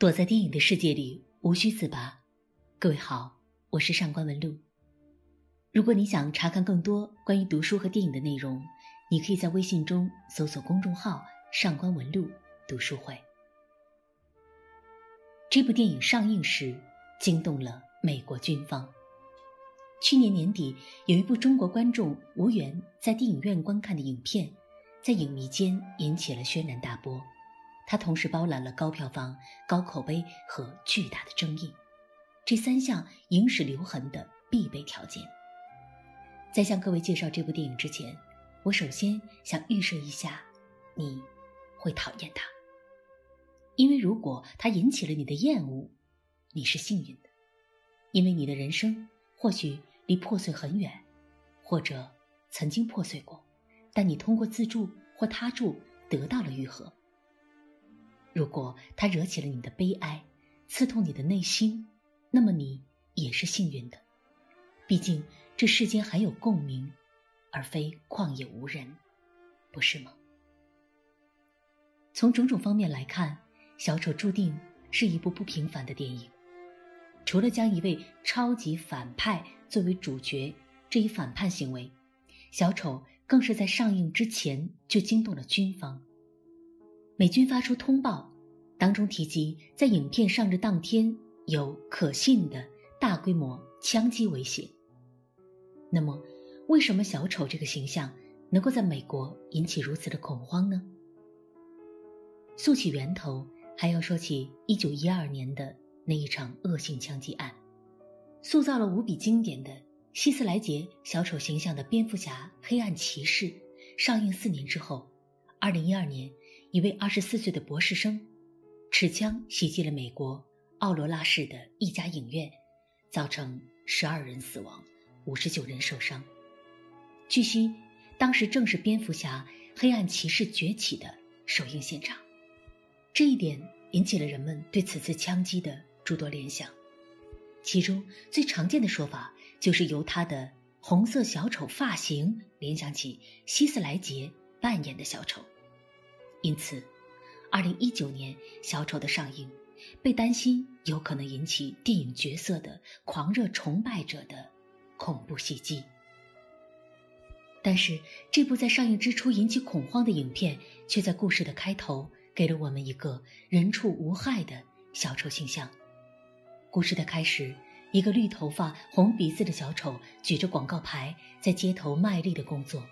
躲在电影的世界里，无需自拔。各位好，我是上官文露。如果你想查看更多关于读书和电影的内容，你可以在微信中搜索公众号“上官文露读书会”。这部电影上映时惊动了美国军方。去年年底，有一部中国观众无缘在电影院观看的影片，在影迷间引起了轩然大波。它同时包揽了高票房、高口碑和巨大的争议，这三项影史留痕的必备条件。在向各位介绍这部电影之前，我首先想预设一下，你会讨厌它，因为如果它引起了你的厌恶，你是幸运的，因为你的人生或许离破碎很远，或者曾经破碎过，但你通过自助或他助得到了愈合。如果他惹起了你的悲哀，刺痛你的内心，那么你也是幸运的。毕竟这世间还有共鸣，而非旷野无人，不是吗？从种种方面来看，《小丑》注定是一部不平凡的电影。除了将一位超级反派作为主角这一反叛行为，《小丑》更是在上映之前就惊动了军方。美军发出通报，当中提及在影片上映当天有可信的大规模枪击威胁。那么，为什么小丑这个形象能够在美国引起如此的恐慌呢？溯起源头，还要说起1912年的那一场恶性枪击案，塑造了无比经典的希斯莱杰小丑形象的蝙蝠侠黑暗骑士，上映四年之后，2012年。一位二十四岁的博士生，持枪袭击了美国奥罗拉市的一家影院，造成十二人死亡，五十九人受伤。据悉，当时正是蝙蝠侠黑暗骑士崛起的首映现场，这一点引起了人们对此次枪击的诸多联想。其中最常见的说法就是由他的红色小丑发型联想起希斯莱杰扮演的小丑。因此，二零一九年《小丑》的上映，被担心有可能引起电影角色的狂热崇拜者的恐怖袭击。但是，这部在上映之初引起恐慌的影片，却在故事的开头给了我们一个人畜无害的小丑形象。故事的开始，一个绿头发、红鼻子的小丑举着广告牌，在街头卖力的工作。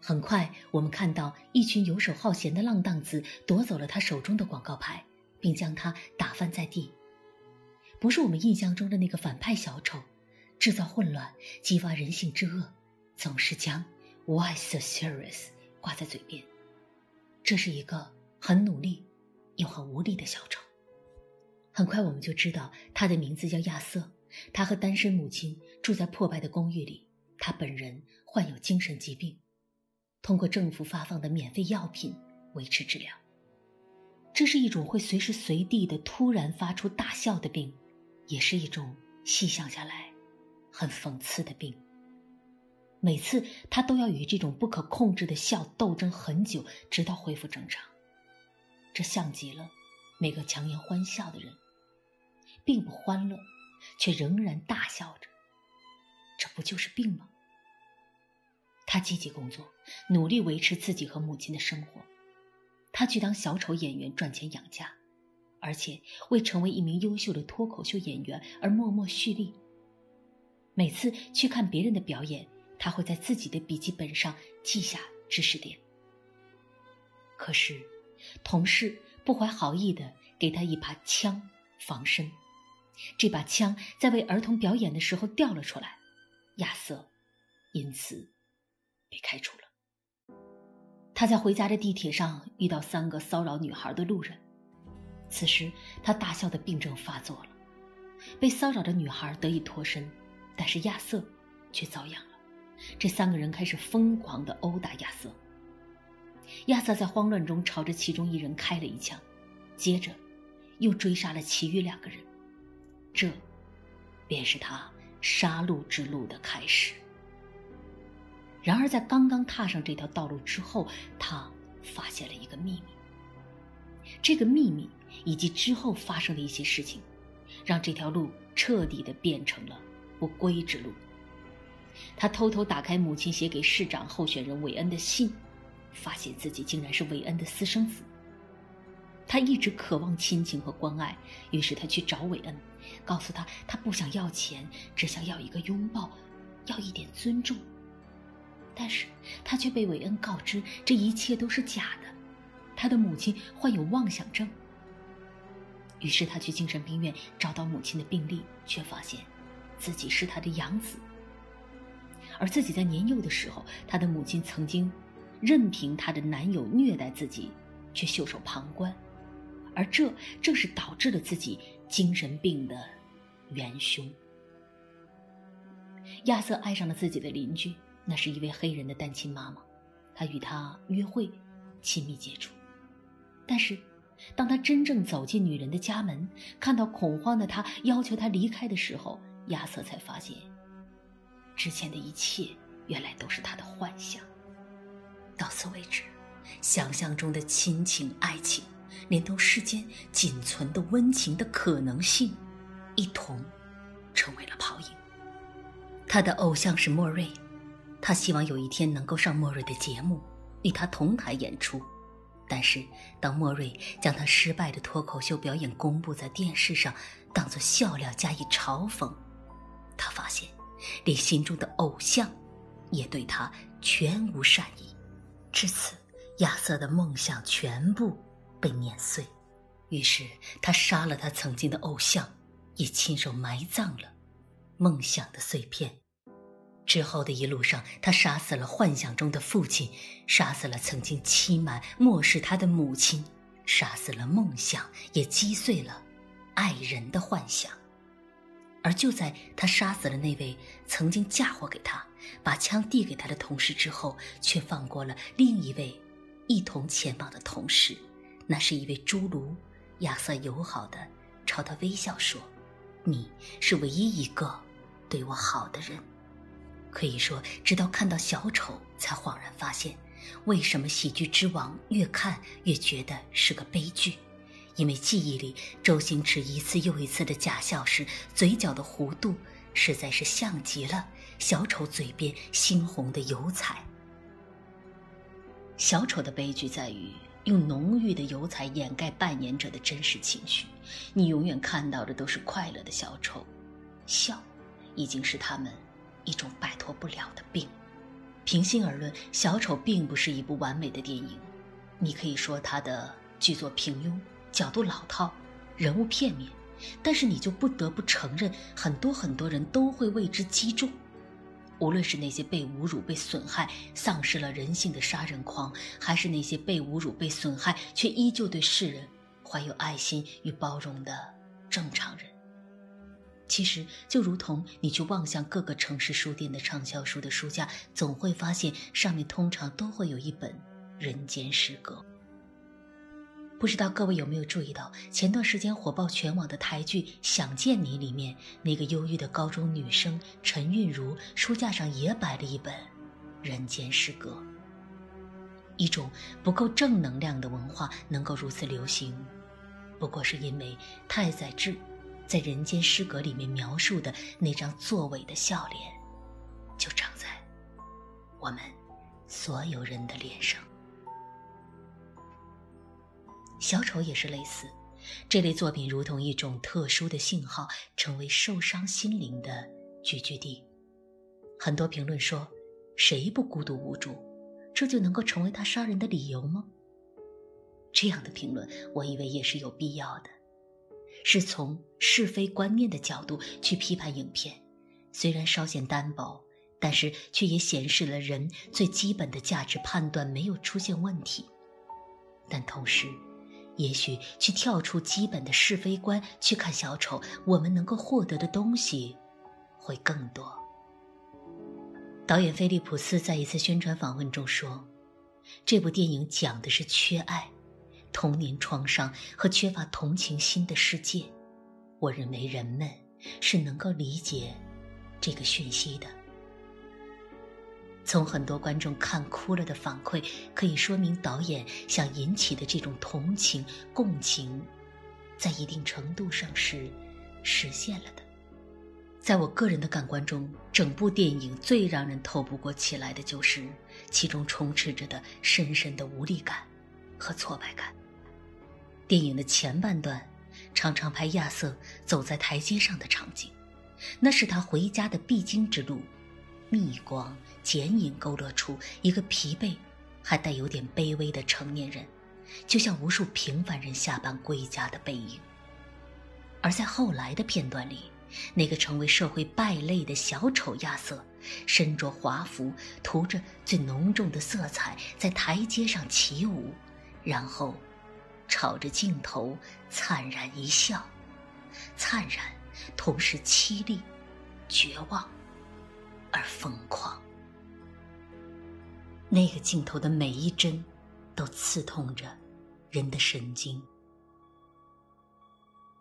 很快，我们看到一群游手好闲的浪荡子夺走了他手中的广告牌，并将他打翻在地。不是我们印象中的那个反派小丑，制造混乱、激发人性之恶，总是将 “Why so serious” 挂在嘴边。这是一个很努力又很无力的小丑。很快，我们就知道他的名字叫亚瑟。他和单身母亲住在破败的公寓里。他本人患有精神疾病。通过政府发放的免费药品维持治疗。这是一种会随时随地的突然发出大笑的病，也是一种细想下来很讽刺的病。每次他都要与这种不可控制的笑斗争很久，直到恢复正常。这像极了每个强颜欢笑的人，并不欢乐，却仍然大笑着。这不就是病吗？他积极工作，努力维持自己和母亲的生活。他去当小丑演员赚钱养家，而且为成为一名优秀的脱口秀演员而默默蓄力。每次去看别人的表演，他会在自己的笔记本上记下知识点。可是，同事不怀好意的给他一把枪防身，这把枪在为儿童表演的时候掉了出来，亚瑟因此。被开除了。他在回家的地铁上遇到三个骚扰女孩的路人，此时他大笑的病症发作了，被骚扰的女孩得以脱身，但是亚瑟却遭殃了。这三个人开始疯狂的殴打亚瑟。亚瑟在慌乱中朝着其中一人开了一枪，接着又追杀了其余两个人，这便是他杀戮之路的开始。然而，在刚刚踏上这条道路之后，他发现了一个秘密。这个秘密以及之后发生的一些事情，让这条路彻底的变成了不归之路。他偷偷打开母亲写给市长候选人韦恩的信，发现自己竟然是韦恩的私生子。他一直渴望亲情和关爱，于是他去找韦恩，告诉他他不想要钱，只想要一个拥抱，要一点尊重。但是他却被韦恩告知这一切都是假的，他的母亲患有妄想症。于是他去精神病院找到母亲的病历，却发现自己是他的养子。而自己在年幼的时候，他的母亲曾经任凭她的男友虐待自己，却袖手旁观。而这正是导致了自己精神病的元凶。亚瑟爱上了自己的邻居，那是一位黑人的单亲妈妈，他与她约会，亲密接触。但是，当他真正走进女人的家门，看到恐慌的她要求他离开的时候，亚瑟才发现，之前的一切原来都是他的幻想。到此为止，想象中的亲情爱情。连同世间仅存的温情的可能性，一同成为了泡影。他的偶像是莫瑞，他希望有一天能够上莫瑞的节目，与他同台演出。但是，当莫瑞将他失败的脱口秀表演公布在电视上，当作笑料加以嘲讽，他发现，连心中的偶像，也对他全无善意。至此，亚瑟的梦想全部。被碾碎，于是他杀了他曾经的偶像，也亲手埋葬了梦想的碎片。之后的一路上，他杀死了幻想中的父亲，杀死了曾经欺瞒、漠视他的母亲，杀死了梦想，也击碎了爱人的幻想。而就在他杀死了那位曾经嫁祸给他、把枪递给他的同事之后，却放过了另一位一同前往的同事。那是一位侏儒，亚瑟友好的朝他微笑说：“你是唯一一个对我好的人。”可以说，直到看到小丑，才恍然发现，为什么喜剧之王越看越觉得是个悲剧。因为记忆里周星驰一次又一次的假笑时，嘴角的弧度实在是像极了小丑嘴边猩红的油彩。小丑的悲剧在于。用浓郁的油彩掩盖扮演者的真实情绪，你永远看到的都是快乐的小丑，笑，已经是他们一种摆脱不了的病。平心而论，小丑并不是一部完美的电影，你可以说他的剧作平庸，角度老套，人物片面，但是你就不得不承认，很多很多人都会为之击中。无论是那些被侮辱、被损害、丧失了人性的杀人狂，还是那些被侮辱、被损害却依旧对世人怀有爱心与包容的正常人，其实就如同你去望向各个城市书店的畅销书的书架，总会发现上面通常都会有一本《人间失格》。不知道各位有没有注意到，前段时间火爆全网的台剧《想见你》里面，那个忧郁的高中女生陈韵如书架上也摆了一本《人间失格》。一种不够正能量的文化能够如此流行，不过是因为太宰治在《人间失格》里面描述的那张作伪的笑脸，就长在我们所有人的脸上。小丑也是类似，这类作品如同一种特殊的信号，成为受伤心灵的聚居地。很多评论说：“谁不孤独无助？这就能够成为他杀人的理由吗？”这样的评论，我以为也是有必要的，是从是非观念的角度去批判影片。虽然稍显单薄，但是却也显示了人最基本的价值判断没有出现问题。但同时，也许去跳出基本的是非观去看小丑，我们能够获得的东西会更多。导演菲利普斯在一次宣传访问中说：“这部电影讲的是缺爱、童年创伤和缺乏同情心的世界。我认为人们是能够理解这个讯息的。”从很多观众看哭了的反馈，可以说明导演想引起的这种同情、共情，在一定程度上是实现了的。在我个人的感官中，整部电影最让人透不过气来的就是其中充斥着的深深的无力感和挫败感。电影的前半段常常拍亚瑟走在台阶上的场景，那是他回家的必经之路。逆光剪影勾勒出一个疲惫还带有点卑微的成年人，就像无数平凡人下班归家的背影。而在后来的片段里，那个成为社会败类的小丑亚瑟，身着华服，涂着最浓重的色彩，在台阶上起舞，然后朝着镜头灿然一笑，灿然同时凄厉、绝望。而疯狂，那个镜头的每一帧，都刺痛着人的神经。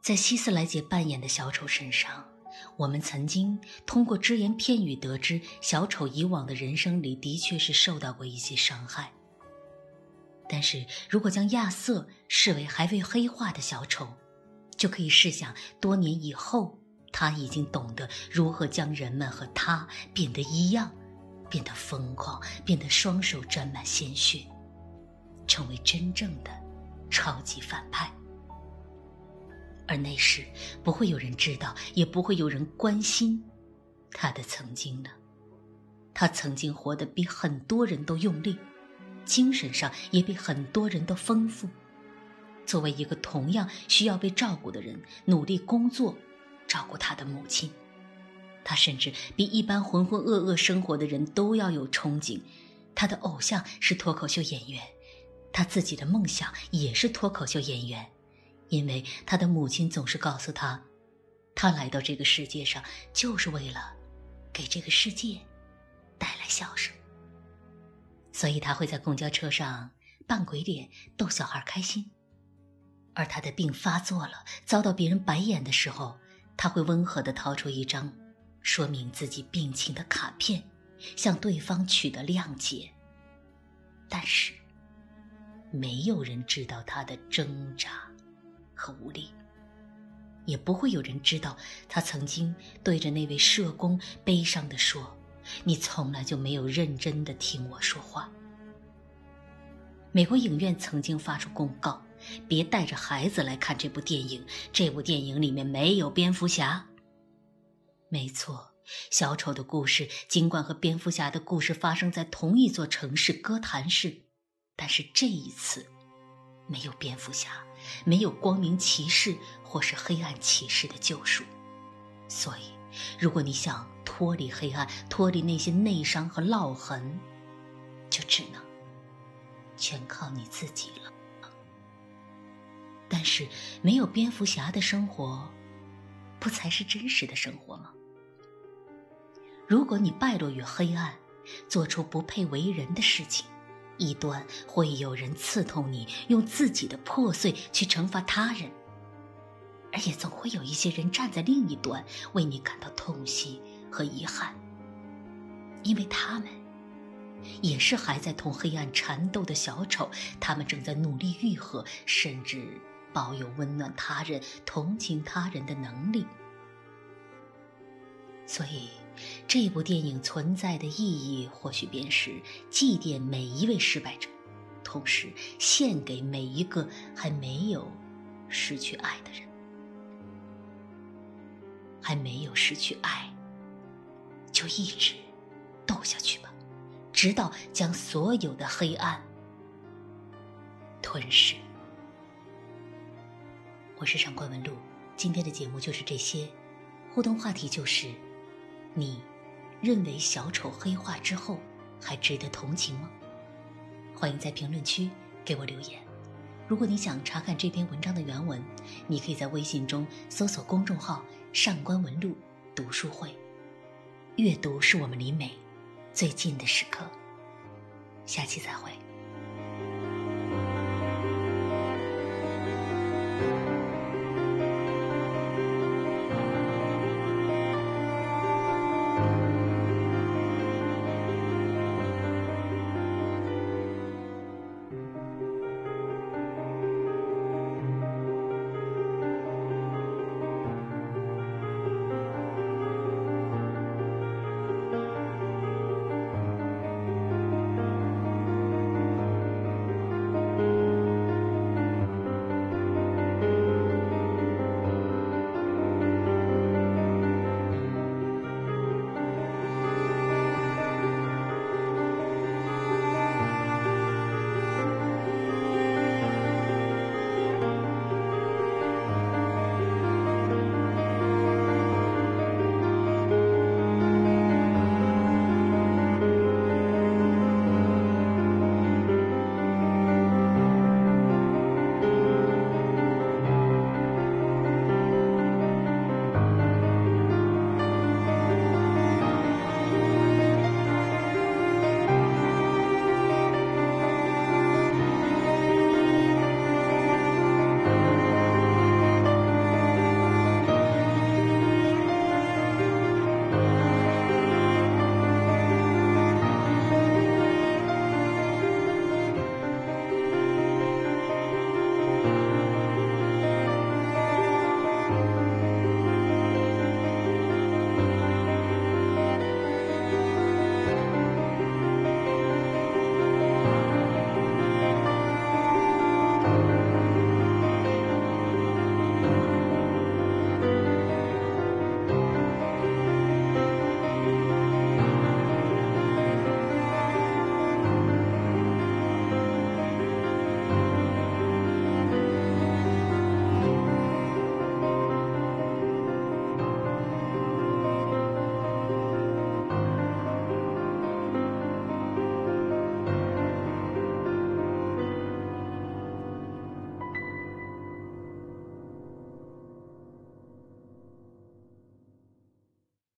在希斯莱杰扮演的小丑身上，我们曾经通过只言片语得知，小丑以往的人生里的确是受到过一些伤害。但是如果将亚瑟视为还未黑化的小丑，就可以试想多年以后。他已经懂得如何将人们和他变得一样，变得疯狂，变得双手沾满鲜血，成为真正的超级反派。而那时不会有人知道，也不会有人关心他的曾经了。他曾经活得比很多人都用力，精神上也比很多人都丰富。作为一个同样需要被照顾的人，努力工作。照顾他的母亲，他甚至比一般浑浑噩噩生活的人都要有憧憬。他的偶像是脱口秀演员，他自己的梦想也是脱口秀演员，因为他的母亲总是告诉他，他来到这个世界上就是为了给这个世界带来笑声。所以他会在公交车上扮鬼脸逗小孩开心，而他的病发作了，遭到别人白眼的时候。他会温和地掏出一张说明自己病情的卡片，向对方取得谅解。但是，没有人知道他的挣扎和无力，也不会有人知道他曾经对着那位社工悲伤地说：“你从来就没有认真地听我说话。”美国影院曾经发出公告。别带着孩子来看这部电影。这部电影里面没有蝙蝠侠。没错，小丑的故事尽管和蝙蝠侠的故事发生在同一座城市哥谭市，但是这一次没有蝙蝠侠，没有光明骑士或是黑暗骑士的救赎。所以，如果你想脱离黑暗，脱离那些内伤和烙痕，就只能全靠你自己了。但是，没有蝙蝠侠的生活，不才是真实的生活吗？如果你败落于黑暗，做出不配为人的事情，一端会有人刺痛你，用自己的破碎去惩罚他人；而也总会有一些人站在另一端，为你感到痛惜和遗憾，因为他们也是还在同黑暗缠斗的小丑，他们正在努力愈合，甚至。保有温暖他人、同情他人的能力，所以这部电影存在的意义，或许便是祭奠每一位失败者，同时献给每一个还没有失去爱的人。还没有失去爱，就一直斗下去吧，直到将所有的黑暗吞噬。我是上官文露，今天的节目就是这些，互动话题就是：你认为小丑黑化之后还值得同情吗？欢迎在评论区给我留言。如果你想查看这篇文章的原文，你可以在微信中搜索公众号“上官文露读书会”。阅读是我们离美最近的时刻。下期再会。